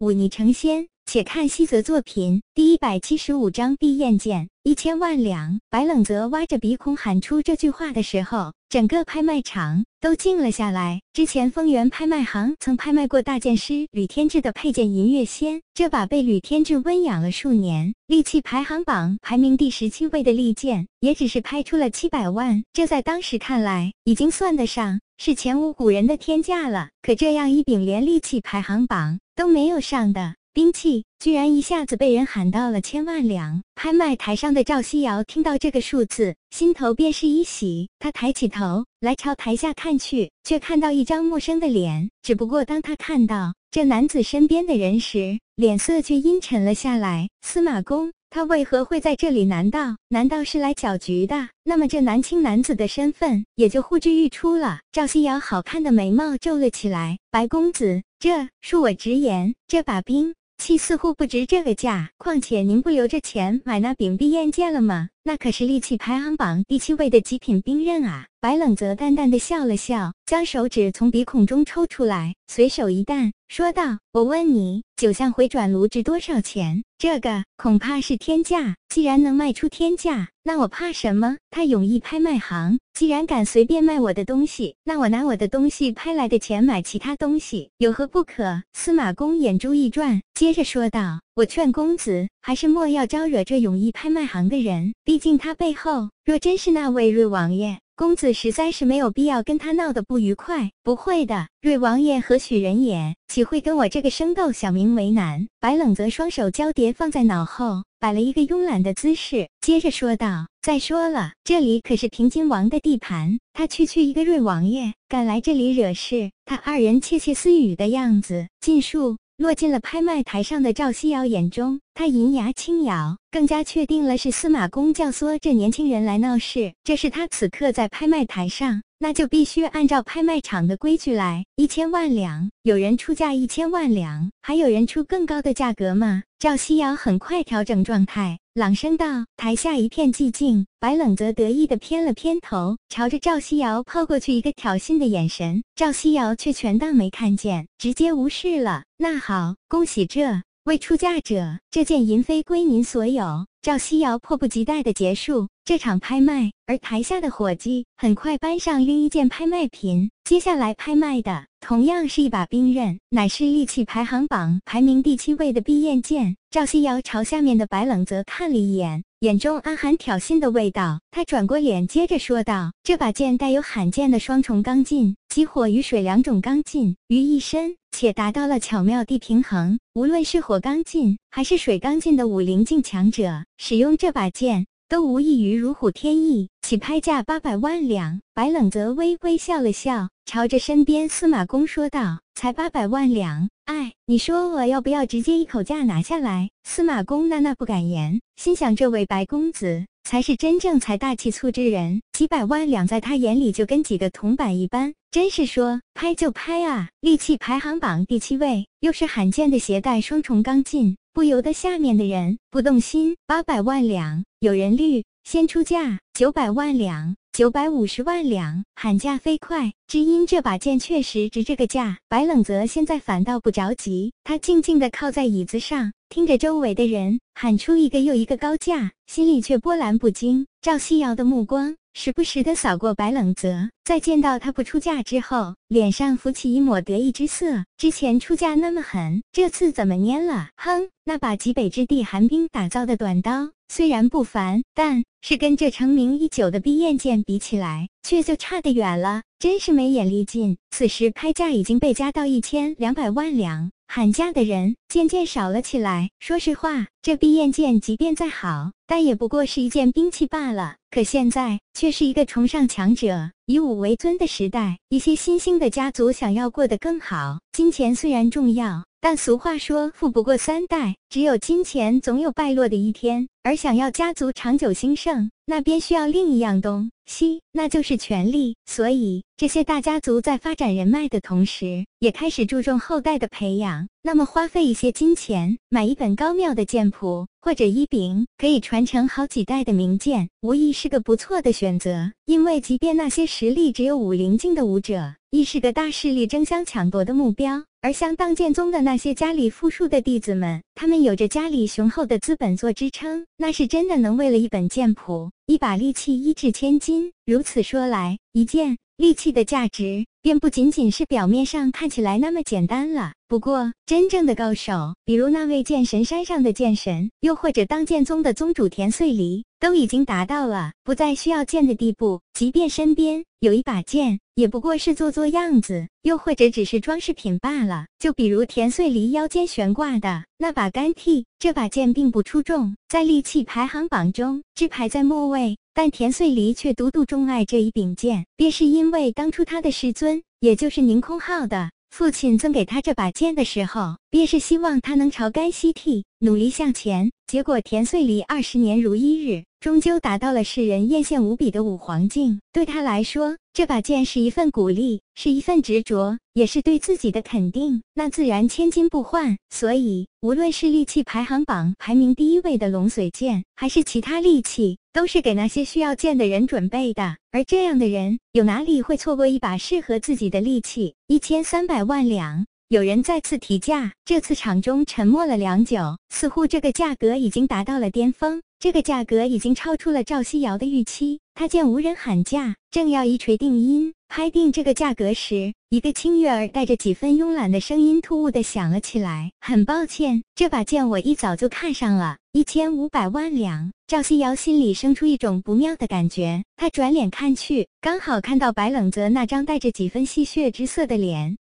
忤逆成仙。且看西泽作品第一百七十五章碧焰剑一千万两。白冷泽挖着鼻孔喊出这句话的时候，整个拍卖场都静了下来。之前丰源拍卖行曾拍卖过大剑师吕天志的佩剑银月仙，这把被吕天志温养了数年、利器排行榜排名第十七位的利剑，也只是拍出了七百万。这在当时看来，已经算得上是前无古人的天价了。可这样一柄连利器排行榜都没有上的。兵器居然一下子被人喊到了千万两！拍卖台上的赵西瑶听到这个数字，心头便是一喜。他抬起头来朝台下看去，却看到一张陌生的脸。只不过当他看到这男子身边的人时，脸色却阴沉了下来。司马公，他为何会在这里？难道难道是来搅局的？那么这男青男子的身份也就呼之欲出了。赵西瑶好看的眉毛皱了起来。白公子，这恕我直言，这把兵。器似乎不值这个价，况且您不留着钱买那柄碧焰剑了吗？那可是利器排行榜第七位的极品兵刃啊！白冷则淡淡的笑了笑，将手指从鼻孔中抽出来，随手一弹，说道：“我问你，九象回转炉值多少钱？这个恐怕是天价。既然能卖出天价，那我怕什么？他永义拍卖行既然敢随便卖我的东西，那我拿我的东西拍来的钱买其他东西，有何不可？”司马公眼珠一转，接着说道：“我劝公子，还是莫要招惹这永义拍卖行的人。毕竟他背后若真是那位瑞王爷。”公子实在是没有必要跟他闹得不愉快。不会的，瑞王爷何许人也？岂会跟我这个生豆小民为难？白冷则双手交叠放在脑后，摆了一个慵懒的姿势，接着说道：“再说了，这里可是平津王的地盘，他区区一个瑞王爷，敢来这里惹事？”他二人窃窃私语的样子，尽数。落进了拍卖台上的赵西瑶眼中，他银牙轻咬，更加确定了是司马公教唆这年轻人来闹事。这是他此刻在拍卖台上，那就必须按照拍卖场的规矩来。一千万两，有人出价一千万两，还有人出更高的价格吗？赵西瑶很快调整状态。朗声道：“台下一片寂静。”白冷则得意的偏了偏头，朝着赵西瑶抛过去一个挑衅的眼神。赵西瑶却全当没看见，直接无视了。那好，恭喜这位出价者，这件银妃归您所有。赵西瑶迫不及待的结束这场拍卖，而台下的伙计很快搬上另一件拍卖品。接下来拍卖的同样是一把兵刃，乃是利器排行榜排名第七位的碧焰剑。赵西瑶朝下面的白冷泽看了一眼，眼中暗含挑衅的味道。他转过脸，接着说道：“这把剑带有罕见的双重刚劲，集火与水两种刚劲于一身，且达到了巧妙地平衡。无论是火刚劲还是水刚劲的武灵境强者，使用这把剑。”都无异于如虎添翼，起拍价八百万两。白冷泽微微笑了笑，朝着身边司马公说道：“才八百万两，哎，你说我要不要直接一口价拿下来？”司马公那那不敢言，心想这位白公子才是真正财大气粗之人，几百万两在他眼里就跟几个铜板一般，真是说拍就拍啊！利器排行榜第七位，又是罕见的携带双重钢劲。不由得下面的人不动心。八百万两，有人绿先出价九百万两，九百五十万两，喊价飞快。只因这把剑确实值这个价。白冷泽现在反倒不着急，他静静地靠在椅子上，听着周围的人喊出一个又一个高价，心里却波澜不惊。赵西瑶的目光。时不时的扫过白冷泽，在见到他不出价之后，脸上浮起一抹得意之色。之前出价那么狠，这次怎么蔫了？哼，那把极北之地寒冰打造的短刀虽然不凡，但是跟这成名已久的碧焰剑比起来，却就差得远了。真是没眼力劲。此时拍价已经被加到一千两百万两。喊价的人渐渐少了起来。说实话，这碧焰剑即便再好，但也不过是一件兵器罢了。可现在却是一个崇尚强者、以武为尊的时代。一些新兴的家族想要过得更好，金钱虽然重要，但俗话说富不过三代，只有金钱总有败落的一天。而想要家族长久兴盛，那便需要另一样东西，那就是权力。所以，这些大家族在发展人脉的同时，也开始注重后代的培养。那么，花费一些金钱买一本高妙的剑谱，或者一柄可以传承好几代的名剑，无疑是个不错的选择。因为，即便那些实力只有武灵境的武者，亦是个大势力争相抢夺的目标。而像当剑宗的那些家里富庶的弟子们，他们有着家里雄厚的资本做支撑，那是真的能为了一本剑谱、一把利器一掷千金。如此说来，一件利器的价值便不仅仅是表面上看起来那么简单了。不过，真正的高手，比如那位剑神山上的剑神，又或者当剑宗的宗主田穗离，都已经达到了不再需要剑的地步。即便身边有一把剑，也不过是做做样子，又或者只是装饰品罢了。就比如田穗离腰间悬挂的那把干剃，这把剑并不出众，在利器排行榜中只排在末位。但田穗离却独独钟爱这一柄剑，便是因为当初他的师尊，也就是宁空浩的。父亲赠给他这把剑的时候，便是希望他能朝干夕惕，努力向前。结果田穗离二十年如一日，终究达到了世人艳羡无比的五黄境。对他来说，这把剑是一份鼓励，是一份执着，也是对自己的肯定。那自然千金不换。所以，无论是利器排行榜排名第一位的龙髓剑，还是其他利器，都是给那些需要剑的人准备的。而这样的人，有哪里会错过一把适合自己的利器？一千三百万两。有人再次提价，这次场中沉默了良久，似乎这个价格已经达到了巅峰，这个价格已经超出了赵西瑶的预期。他见无人喊价，正要一锤定音，拍定这个价格时，一个清悦而带着几分慵懒的声音突兀的响了起来：“很抱歉，这把剑我一早就看上了，一千五百万两。”赵西瑶心里生出一种不妙的感觉，他转脸看去，刚好看到白冷泽那张带着几分戏谑之色的脸。